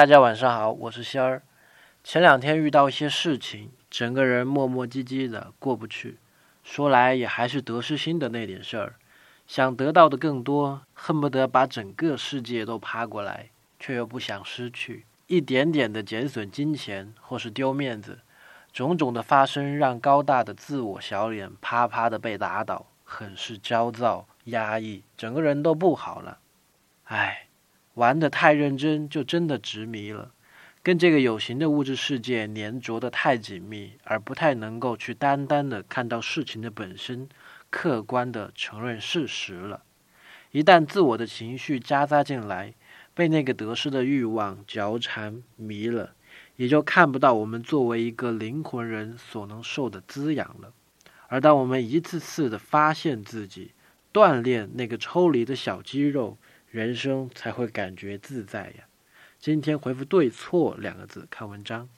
大家晚上好，我是仙儿。前两天遇到一些事情，整个人磨磨唧唧的过不去。说来也还是得失心的那点事儿，想得到的更多，恨不得把整个世界都趴过来，却又不想失去。一点点的减损金钱或是丢面子，种种的发生让高大的自我小脸啪啪的被打倒，很是焦躁压抑，整个人都不好了。唉。玩得太认真，就真的执迷了，跟这个有形的物质世界粘着的太紧密，而不太能够去单单的看到事情的本身，客观的承认事实了。一旦自我的情绪夹杂进来，被那个得失的欲望嚼缠迷了，也就看不到我们作为一个灵魂人所能受的滋养了。而当我们一次次的发现自己，锻炼那个抽离的小肌肉。人生才会感觉自在呀。今天回复“对错”两个字，看文章。